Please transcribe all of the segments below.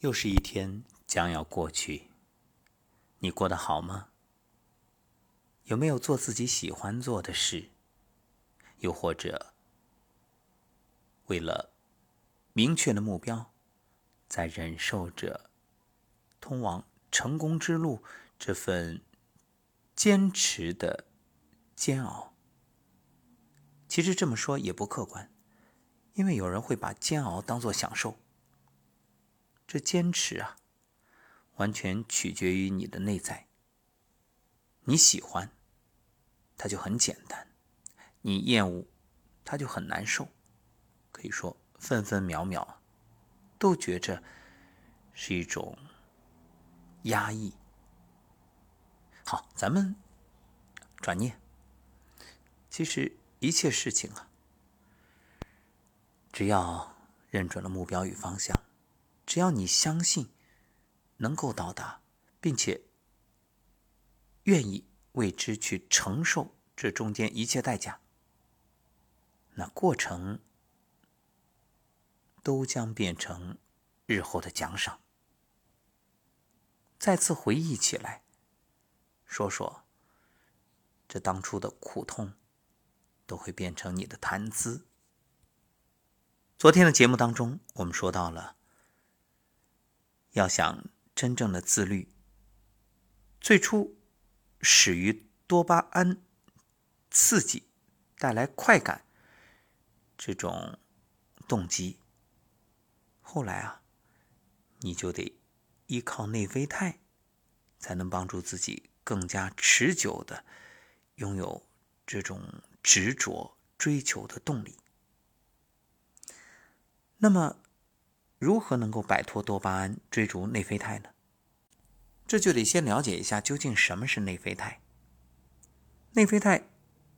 又是一天将要过去，你过得好吗？有没有做自己喜欢做的事？又或者，为了明确的目标，在忍受着通往成功之路这份坚持的煎熬？其实这么说也不客观，因为有人会把煎熬当作享受。这坚持啊，完全取决于你的内在。你喜欢，它就很简单；你厌恶，它就很难受。可以说，分分秒秒都觉着是一种压抑。好，咱们转念，其实一切事情啊，只要认准了目标与方向。只要你相信能够到达，并且愿意为之去承受这中间一切代价，那过程都将变成日后的奖赏。再次回忆起来，说说这当初的苦痛，都会变成你的谈资。昨天的节目当中，我们说到了。要想真正的自律，最初始于多巴胺刺激带来快感这种动机，后来啊，你就得依靠内啡肽，才能帮助自己更加持久的拥有这种执着追求的动力。那么。如何能够摆脱多巴胺，追逐内啡肽呢？这就得先了解一下究竟什么是内啡肽。内啡肽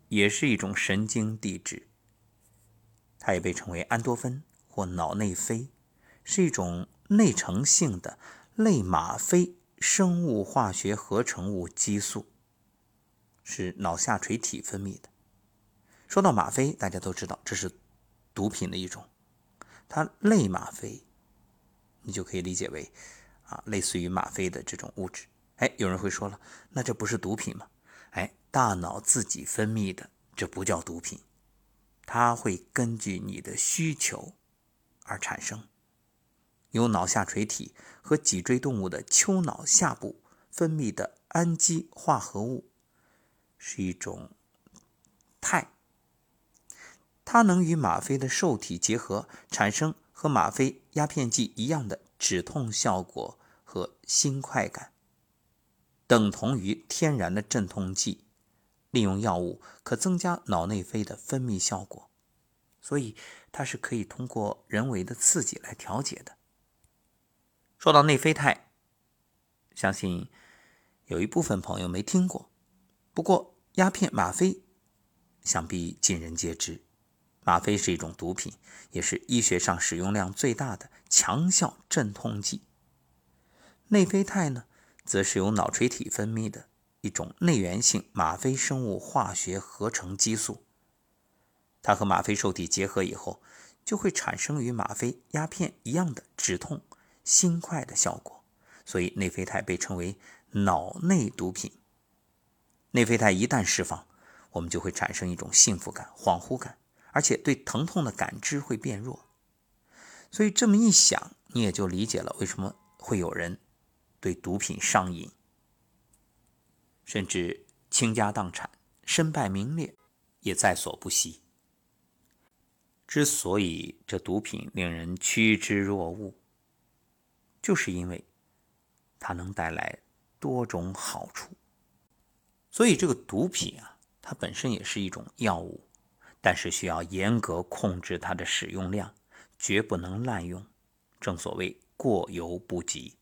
也是一种神经递质，它也被称为安多芬或脑内啡，是一种内成性的类吗啡生物化学合成物激素，是脑下垂体分泌的。说到吗啡，大家都知道这是毒品的一种，它类吗啡。你就可以理解为，啊，类似于吗啡的这种物质。哎，有人会说了，那这不是毒品吗？哎，大脑自己分泌的，这不叫毒品，它会根据你的需求而产生。由脑下垂体和脊椎动物的丘脑下部分泌的氨基化合物，是一种肽，它能与吗啡的受体结合，产生。和吗啡鸦片剂一样的止痛效果和新快感，等同于天然的镇痛剂。利用药物可增加脑内啡的分泌效果，所以它是可以通过人为的刺激来调节的。说到内啡肽，相信有一部分朋友没听过，不过鸦片、吗啡想必尽人皆知。吗啡是一种毒品，也是医学上使用量最大的强效镇痛剂。内啡肽呢，则是由脑垂体分泌的一种内源性吗啡生物化学合成激素。它和吗啡受体结合以后，就会产生与吗啡鸦片一样的止痛、心快的效果。所以内啡肽被称为脑内毒品。内啡肽一旦释放，我们就会产生一种幸福感、恍惚感。而且对疼痛的感知会变弱，所以这么一想，你也就理解了为什么会有人对毒品上瘾，甚至倾家荡产、身败名裂也在所不惜。之所以这毒品令人趋之若鹜，就是因为它能带来多种好处。所以这个毒品啊，它本身也是一种药物。但是需要严格控制它的使用量，绝不能滥用。正所谓过犹不及。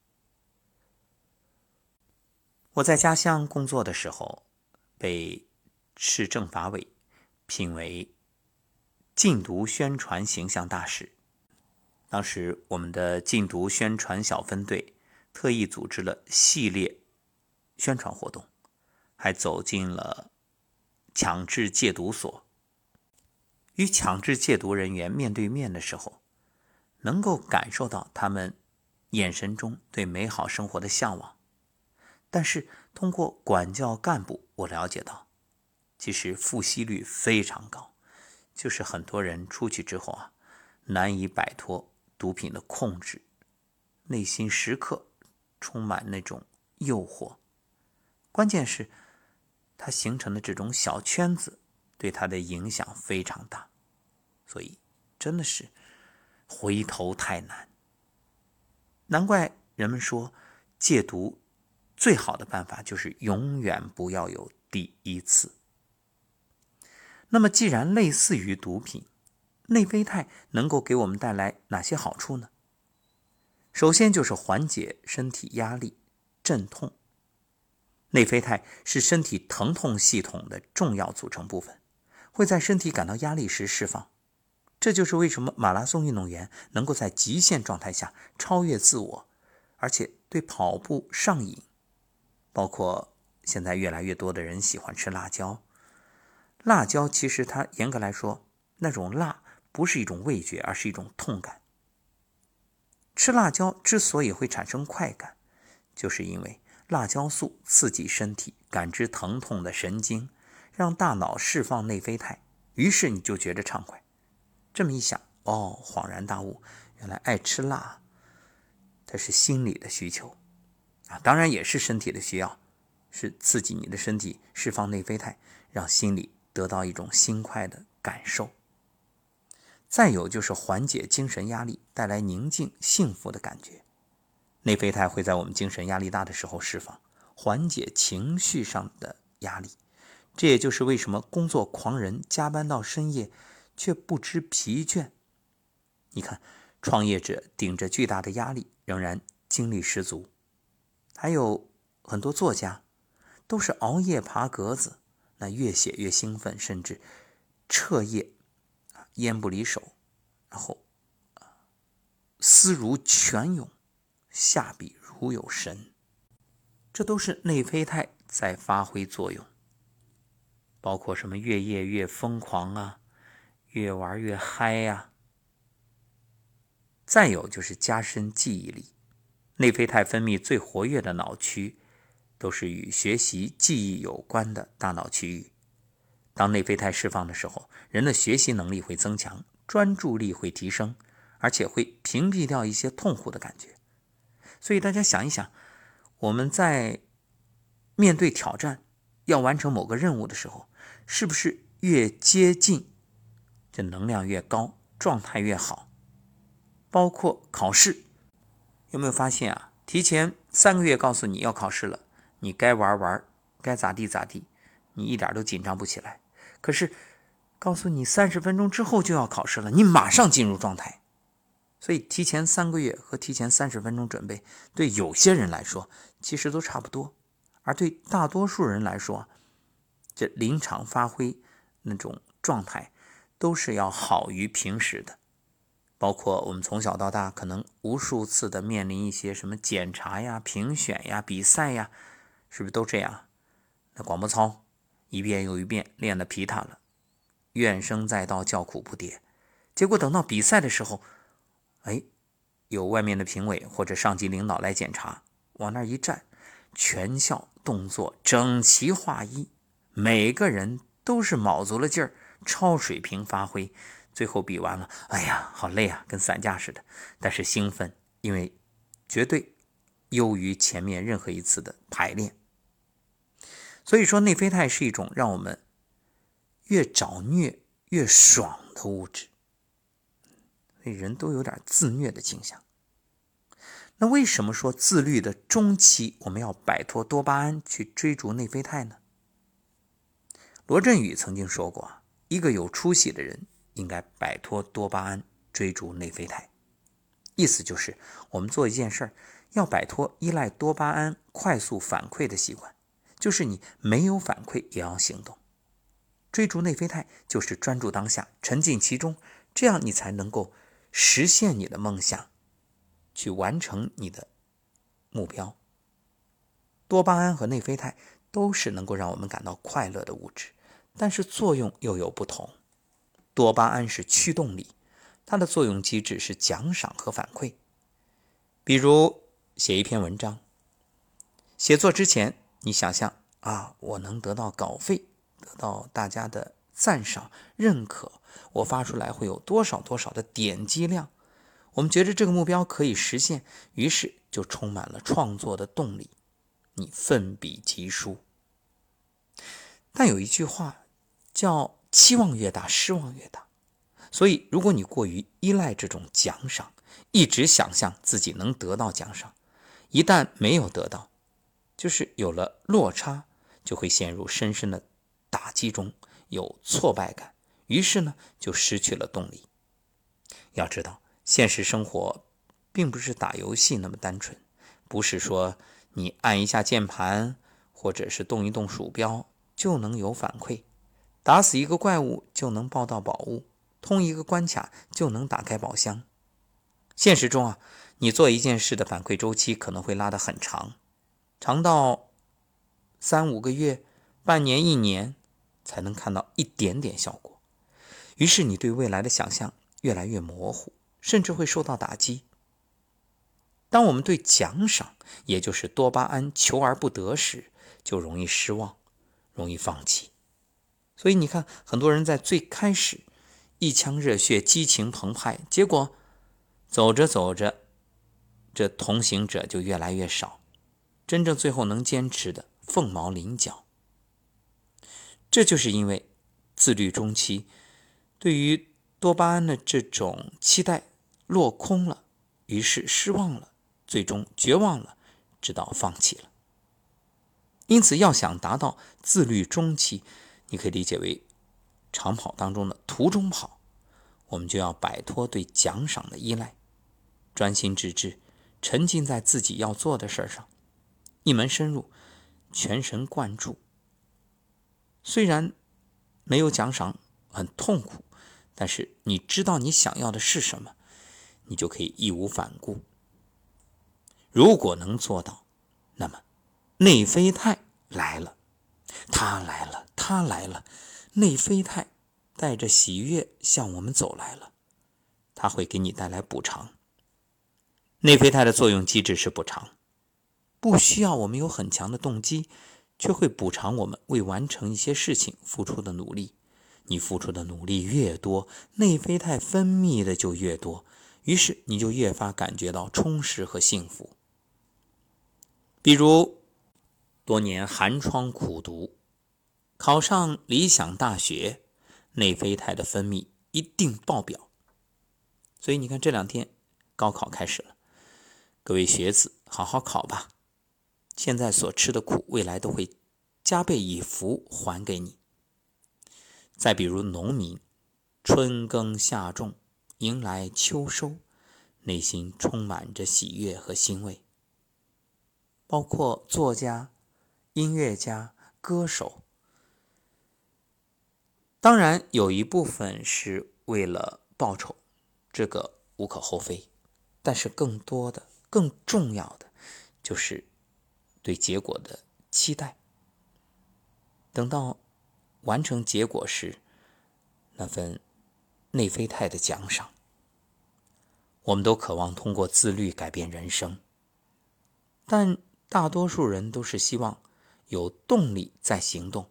我在家乡工作的时候，被市政法委聘为禁毒宣传形象大使。当时我们的禁毒宣传小分队特意组织了系列宣传活动，还走进了强制戒毒所。与强制戒毒人员面对面的时候，能够感受到他们眼神中对美好生活的向往。但是通过管教干部，我了解到，其实复吸率非常高，就是很多人出去之后啊，难以摆脱毒品的控制，内心时刻充满那种诱惑。关键是，它形成的这种小圈子对他的影响非常大，所以真的是回头太难。难怪人们说戒毒最好的办法就是永远不要有第一次。那么，既然类似于毒品，内啡肽能够给我们带来哪些好处呢？首先就是缓解身体压力、镇痛。内啡肽是身体疼痛系统的重要组成部分，会在身体感到压力时释放。这就是为什么马拉松运动员能够在极限状态下超越自我，而且对跑步上瘾。包括现在越来越多的人喜欢吃辣椒，辣椒其实它严格来说，那种辣不是一种味觉，而是一种痛感。吃辣椒之所以会产生快感，就是因为。辣椒素刺激身体感知疼痛的神经，让大脑释放内啡肽，于是你就觉得畅快。这么一想，哦，恍然大悟，原来爱吃辣，它是心理的需求啊，当然也是身体的需要，是刺激你的身体释放内啡肽，让心里得到一种心快的感受。再有就是缓解精神压力，带来宁静幸福的感觉。内啡肽会在我们精神压力大的时候释放，缓解情绪上的压力。这也就是为什么工作狂人加班到深夜却不知疲倦。你看，创业者顶着巨大的压力仍然精力十足。还有很多作家都是熬夜爬格子，那越写越兴奋，甚至彻夜烟不离手，然后思如泉涌。下笔如有神，这都是内啡肽在发挥作用。包括什么越夜越疯狂啊，越玩越嗨呀。再有就是加深记忆力，内啡肽分泌最活跃的脑区，都是与学习记忆有关的大脑区域。当内啡肽释放的时候，人的学习能力会增强，专注力会提升，而且会屏蔽掉一些痛苦的感觉。所以大家想一想，我们在面对挑战、要完成某个任务的时候，是不是越接近，这能量越高，状态越好？包括考试，有没有发现啊？提前三个月告诉你要考试了，你该玩玩，该咋地咋地，你一点都紧张不起来。可是告诉你三十分钟之后就要考试了，你马上进入状态。所以，提前三个月和提前三十分钟准备，对有些人来说其实都差不多；而对大多数人来说，这临场发挥那种状态都是要好于平时的。包括我们从小到大，可能无数次的面临一些什么检查呀、评选呀、比赛呀，是不是都这样？那广播操一遍又一遍练得皮塌了，怨声载道，叫苦不迭。结果等到比赛的时候，哎，有外面的评委或者上级领导来检查，往那一站，全校动作整齐划一，每个人都是卯足了劲儿，超水平发挥。最后比完了，哎呀，好累啊，跟散架似的。但是兴奋，因为绝对优于前面任何一次的排练。所以说，内啡肽是一种让我们越找虐越爽的物质。所以人都有点自虐的倾向。那为什么说自律的中期我们要摆脱多巴胺去追逐内啡肽呢？罗振宇曾经说过一个有出息的人应该摆脱多巴胺，追逐内啡肽。意思就是，我们做一件事儿，要摆脱依赖多巴胺快速反馈的习惯，就是你没有反馈也要行动。追逐内啡肽就是专注当下，沉浸其中，这样你才能够。实现你的梦想，去完成你的目标。多巴胺和内啡肽都是能够让我们感到快乐的物质，但是作用又有不同。多巴胺是驱动力，它的作用机制是奖赏和反馈；比如写一篇文章，写作之前，你想象啊，我能得到稿费，得到大家的赞赏、认可，我发出来会有多少多少的点击量。我们觉得这个目标可以实现，于是就充满了创作的动力，你奋笔疾书。但有一句话叫“期望越大，失望越大”，所以如果你过于依赖这种奖赏，一直想象自己能得到奖赏，一旦没有得到，就是有了落差，就会陷入深深的打击中，有挫败感，于是呢就失去了动力。要知道，现实生活并不是打游戏那么单纯，不是说你按一下键盘或者是动一动鼠标就能有反馈，打死一个怪物就能抱到宝物，通一个关卡就能打开宝箱。现实中啊，你做一件事的反馈周期可能会拉得很长，长到三五个月、半年、一年才能看到一点点效果。于是你对未来的想象越来越模糊，甚至会受到打击。当我们对奖赏，也就是多巴胺求而不得时，就容易失望，容易放弃。所以你看，很多人在最开始一腔热血、激情澎湃，结果。走着走着，这同行者就越来越少，真正最后能坚持的凤毛麟角。这就是因为自律中期对于多巴胺的这种期待落空了，于是失望了，最终绝望了，直到放弃了。因此，要想达到自律中期，你可以理解为长跑当中的途中跑。我们就要摆脱对奖赏的依赖，专心致志，沉浸在自己要做的事儿上，一门深入，全神贯注。虽然没有奖赏，很痛苦，但是你知道你想要的是什么，你就可以义无反顾。如果能做到，那么内啡肽来了，他来了，他来了，内啡肽。带着喜悦向我们走来了，它会给你带来补偿。内啡肽的作用机制是补偿，不需要我们有很强的动机，却会补偿我们为完成一些事情付出的努力。你付出的努力越多，内啡肽分泌的就越多，于是你就越发感觉到充实和幸福。比如，多年寒窗苦读，考上理想大学。内啡肽的分泌一定爆表，所以你看这两天高考开始了，各位学子好好考吧，现在所吃的苦，未来都会加倍以福还给你。再比如农民，春耕夏种，迎来秋收，内心充满着喜悦和欣慰。包括作家、音乐家、歌手。当然，有一部分是为了报酬，这个无可厚非。但是，更多的、更重要的，就是对结果的期待。等到完成结果时，那份内啡肽的奖赏。我们都渴望通过自律改变人生，但大多数人都是希望有动力在行动，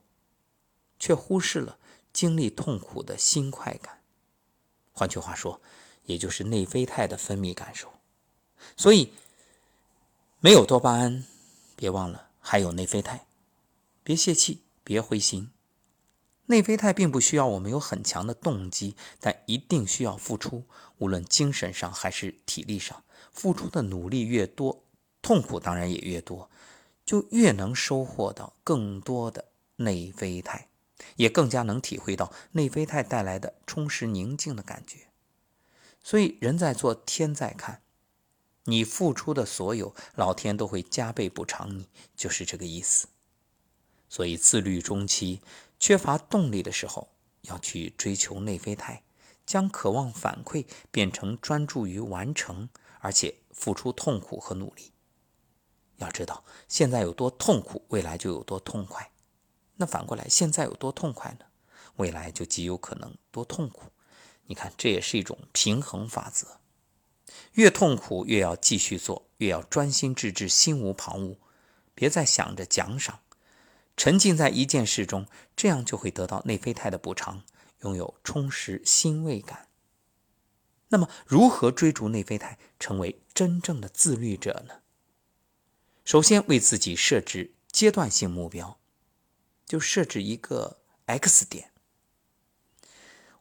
却忽视了。经历痛苦的新快感，换句话说，也就是内啡肽的分泌感受。所以，没有多巴胺，别忘了还有内啡肽。别泄气，别灰心。内啡肽并不需要我们有很强的动机，但一定需要付出，无论精神上还是体力上，付出的努力越多，痛苦当然也越多，就越能收获到更多的内啡肽。也更加能体会到内啡肽带来的充实宁静的感觉，所以人在做天在看，你付出的所有，老天都会加倍补偿你，就是这个意思。所以自律中期缺乏动力的时候，要去追求内啡肽，将渴望反馈变成专注于完成，而且付出痛苦和努力。要知道现在有多痛苦，未来就有多痛快。那反过来，现在有多痛快呢？未来就极有可能多痛苦。你看，这也是一种平衡法则。越痛苦越要继续做，越要专心致志，心无旁骛，别再想着奖赏，沉浸在一件事中，这样就会得到内啡肽的补偿，拥有充实欣慰感。那么，如何追逐内啡肽，成为真正的自律者呢？首先，为自己设置阶段性目标，就设置一个 X 点。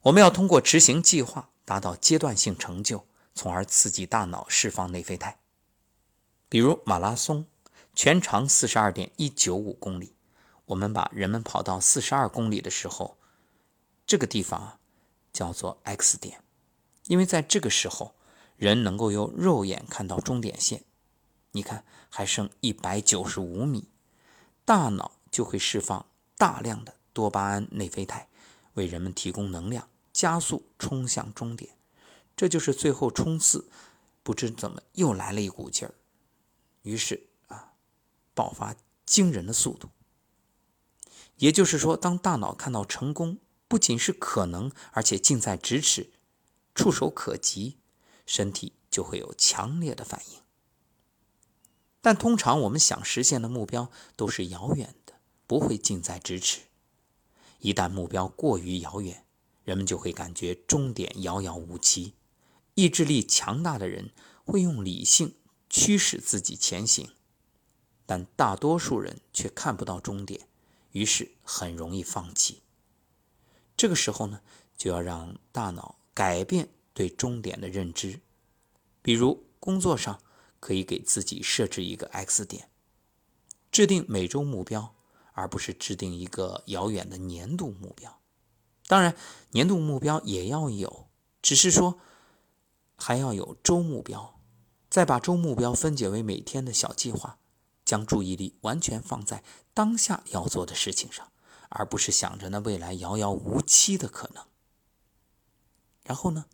我们要通过执行计划，达到阶段性成就，从而刺激大脑释放内啡肽。比如马拉松，全长四十二点一九五公里，我们把人们跑到四十二公里的时候，这个地方叫做 X 点。因为在这个时候，人能够用肉眼看到终点线，你看还剩一百九十五米，大脑就会释放大量的多巴胺、内啡肽，为人们提供能量，加速冲向终点。这就是最后冲刺，不知怎么又来了一股劲儿，于是啊，爆发惊人的速度。也就是说，当大脑看到成功不仅是可能，而且近在咫尺。触手可及，身体就会有强烈的反应。但通常我们想实现的目标都是遥远的，不会近在咫尺。一旦目标过于遥远，人们就会感觉终点遥遥无期。意志力强大的人会用理性驱使自己前行，但大多数人却看不到终点，于是很容易放弃。这个时候呢，就要让大脑。改变对终点的认知，比如工作上可以给自己设置一个 X 点，制定每周目标，而不是制定一个遥远的年度目标。当然，年度目标也要有，只是说还要有周目标，再把周目标分解为每天的小计划，将注意力完全放在当下要做的事情上，而不是想着那未来遥遥无期的可能。然后呢，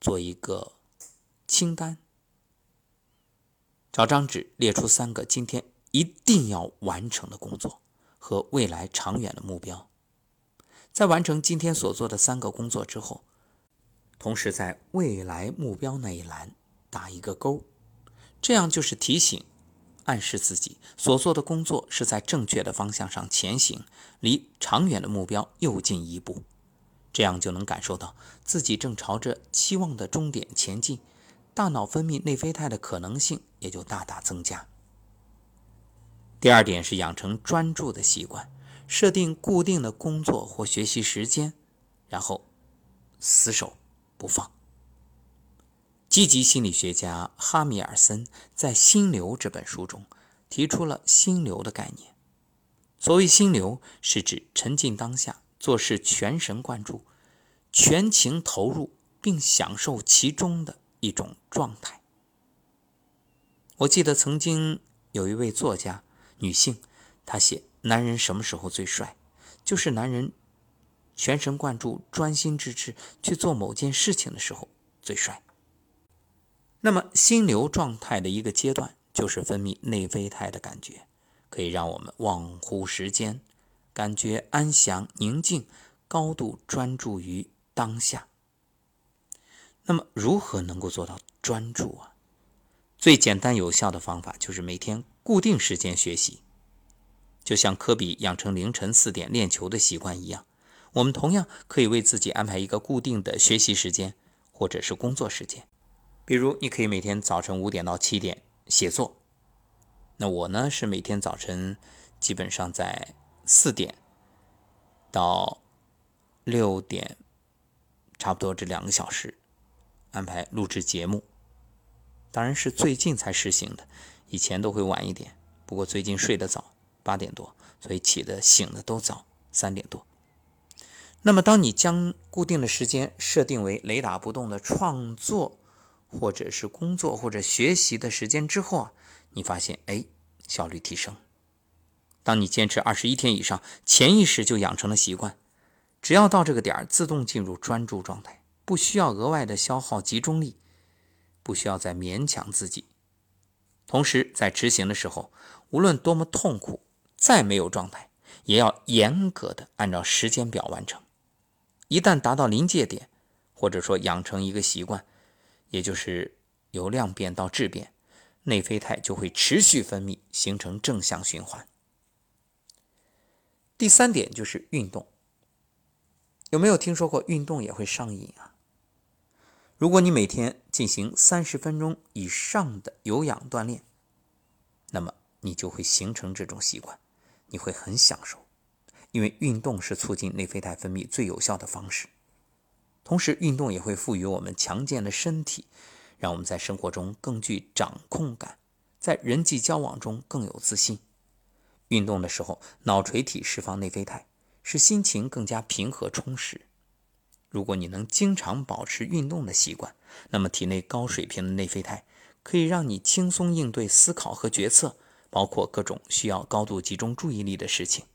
做一个清单，找张纸列出三个今天一定要完成的工作和未来长远的目标。在完成今天所做的三个工作之后，同时在未来目标那一栏打一个勾，这样就是提醒、暗示自己所做的工作是在正确的方向上前行，离长远的目标又进一步。这样就能感受到自己正朝着期望的终点前进，大脑分泌内啡肽的可能性也就大大增加。第二点是养成专注的习惯，设定固定的工作或学习时间，然后死守不放。积极心理学家哈米尔森在《心流》这本书中提出了心流的概念。所谓心流，是指沉浸当下。做事全神贯注、全情投入，并享受其中的一种状态。我记得曾经有一位作家，女性，她写：“男人什么时候最帅？就是男人全神贯注、专心致志去做某件事情的时候最帅。”那么，心流状态的一个阶段，就是分泌内啡肽的感觉，可以让我们忘乎时间。感觉安详、宁静，高度专注于当下。那么，如何能够做到专注啊？最简单有效的方法就是每天固定时间学习，就像科比养成凌晨四点练球的习惯一样，我们同样可以为自己安排一个固定的学习时间，或者是工作时间。比如，你可以每天早晨五点到七点写作。那我呢，是每天早晨基本上在。四点到六点，差不多这两个小时安排录制节目。当然是最近才实行的，以前都会晚一点。不过最近睡得早，八点多，所以起的醒的都早，三点多。那么，当你将固定的时间设定为雷打不动的创作，或者是工作或者学习的时间之后啊，你发现哎，效率提升。当你坚持二十一天以上，潜意识就养成了习惯，只要到这个点儿，自动进入专注状态，不需要额外的消耗集中力，不需要再勉强自己。同时，在执行的时候，无论多么痛苦，再没有状态，也要严格的按照时间表完成。一旦达到临界点，或者说养成一个习惯，也就是由量变到质变，内啡肽就会持续分泌，形成正向循环。第三点就是运动，有没有听说过运动也会上瘾啊？如果你每天进行三十分钟以上的有氧锻炼，那么你就会形成这种习惯，你会很享受，因为运动是促进内啡肽分泌最有效的方式。同时，运动也会赋予我们强健的身体，让我们在生活中更具掌控感，在人际交往中更有自信。运动的时候，脑垂体释放内啡肽，使心情更加平和充实。如果你能经常保持运动的习惯，那么体内高水平的内啡肽可以让你轻松应对思考和决策，包括各种需要高度集中注意力的事情。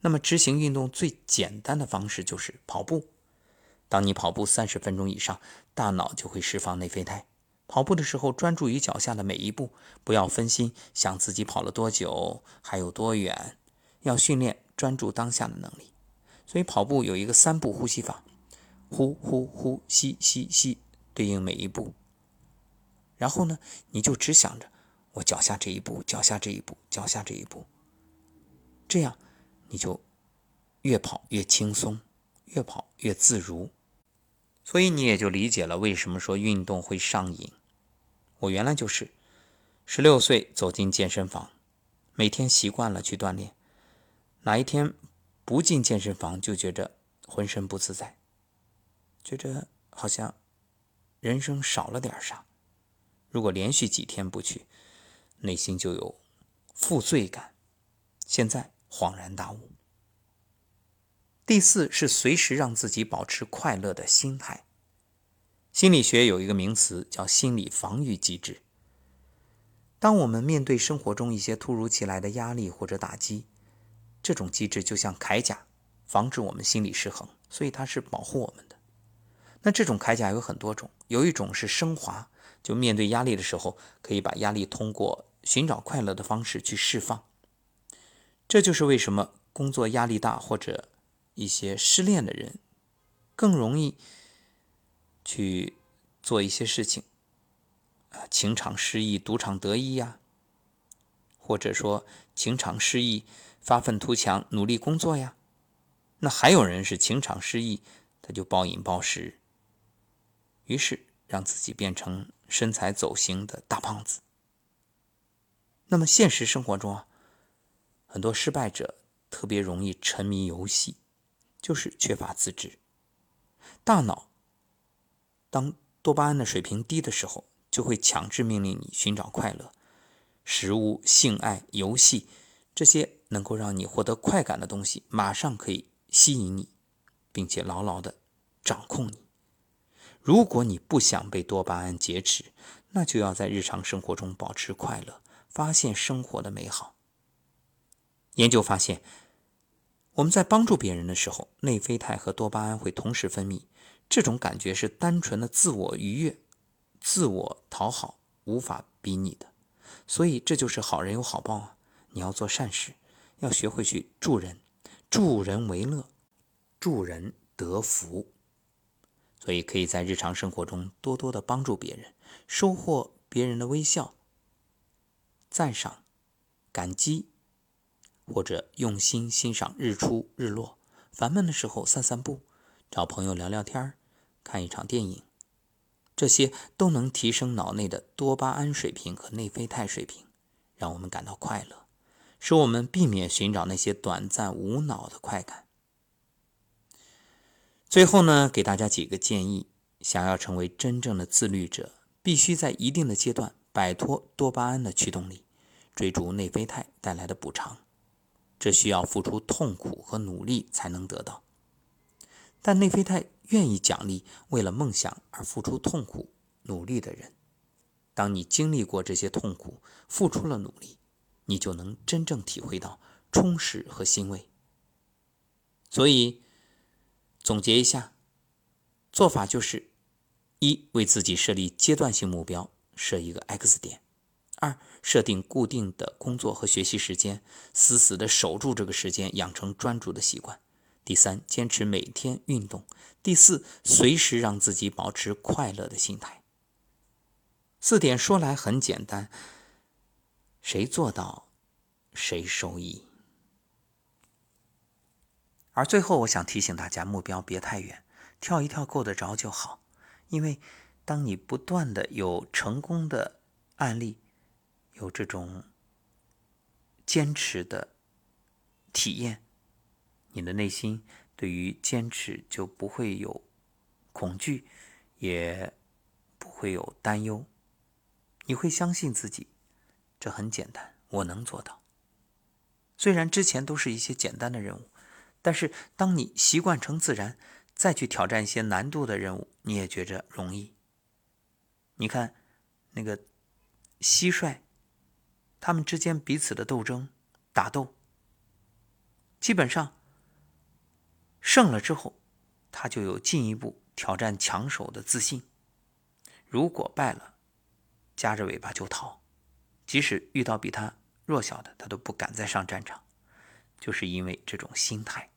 那么，执行运动最简单的方式就是跑步。当你跑步三十分钟以上，大脑就会释放内啡肽。跑步的时候，专注于脚下的每一步，不要分心想自己跑了多久，还有多远，要训练专注当下的能力。所以跑步有一个三步呼吸法，呼呼呼吸吸吸，对应每一步。然后呢，你就只想着我脚下这一步，脚下这一步，脚下这一步。这样你就越跑越轻松，越跑越自如。所以你也就理解了为什么说运动会上瘾。我原来就是十六岁走进健身房，每天习惯了去锻炼，哪一天。不进健身房就觉着浑身不自在，觉着好像人生少了点啥。如果连续几天不去，内心就有负罪感。现在恍然大悟。第四是随时让自己保持快乐的心态。心理学有一个名词叫心理防御机制。当我们面对生活中一些突如其来的压力或者打击，这种机制就像铠甲，防止我们心理失衡，所以它是保护我们的。那这种铠甲有很多种，有一种是升华，就面对压力的时候，可以把压力通过寻找快乐的方式去释放。这就是为什么工作压力大或者一些失恋的人更容易去做一些事情，啊，情场失意，赌场得意呀，或者说情场失意。发愤图强，努力工作呀。那还有人是情场失意，他就暴饮暴食，于是让自己变成身材走形的大胖子。那么现实生活中啊，很多失败者特别容易沉迷游戏，就是缺乏自制。大脑当多巴胺的水平低的时候，就会强制命令你寻找快乐，食物、性爱、游戏这些。能够让你获得快感的东西，马上可以吸引你，并且牢牢的掌控你。如果你不想被多巴胺劫持，那就要在日常生活中保持快乐，发现生活的美好。研究发现，我们在帮助别人的时候，内啡肽和多巴胺会同时分泌，这种感觉是单纯的自我愉悦、自我讨好无法比拟的。所以，这就是好人有好报啊！你要做善事。要学会去助人，助人为乐，助人得福。所以可以在日常生活中多多的帮助别人，收获别人的微笑、赞赏、感激，或者用心欣赏日出日落。烦闷的时候散散步，找朋友聊聊天看一场电影，这些都能提升脑内的多巴胺水平和内啡肽水平，让我们感到快乐。使我们避免寻找那些短暂无脑的快感。最后呢，给大家几个建议：想要成为真正的自律者，必须在一定的阶段摆脱多巴胺的驱动力，追逐内啡肽带来的补偿。这需要付出痛苦和努力才能得到。但内啡肽愿意奖励为了梦想而付出痛苦努力的人。当你经历过这些痛苦，付出了努力。你就能真正体会到充实和欣慰。所以，总结一下，做法就是：一、为自己设立阶段性目标，设一个 X 点；二、设定固定的工作和学习时间，死死的守住这个时间，养成专注的习惯；第三，坚持每天运动；第四，随时让自己保持快乐的心态。四点说来很简单，谁做到，谁受益。而最后，我想提醒大家，目标别太远，跳一跳够得着就好。因为，当你不断的有成功的案例，有这种坚持的体验，你的内心对于坚持就不会有恐惧，也不会有担忧。你会相信自己，这很简单，我能做到。虽然之前都是一些简单的任务。但是，当你习惯成自然，再去挑战一些难度的任务，你也觉着容易。你看，那个蟋蟀，他们之间彼此的斗争、打斗，基本上胜了之后，他就有进一步挑战强手的自信；如果败了，夹着尾巴就逃，即使遇到比他弱小的，他都不敢再上战场，就是因为这种心态。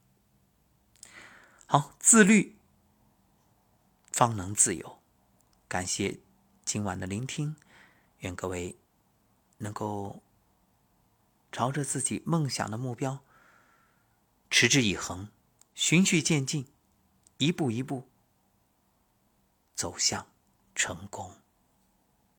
好，自律方能自由。感谢今晚的聆听，愿各位能够朝着自己梦想的目标持之以恒，循序渐进，一步一步走向成功。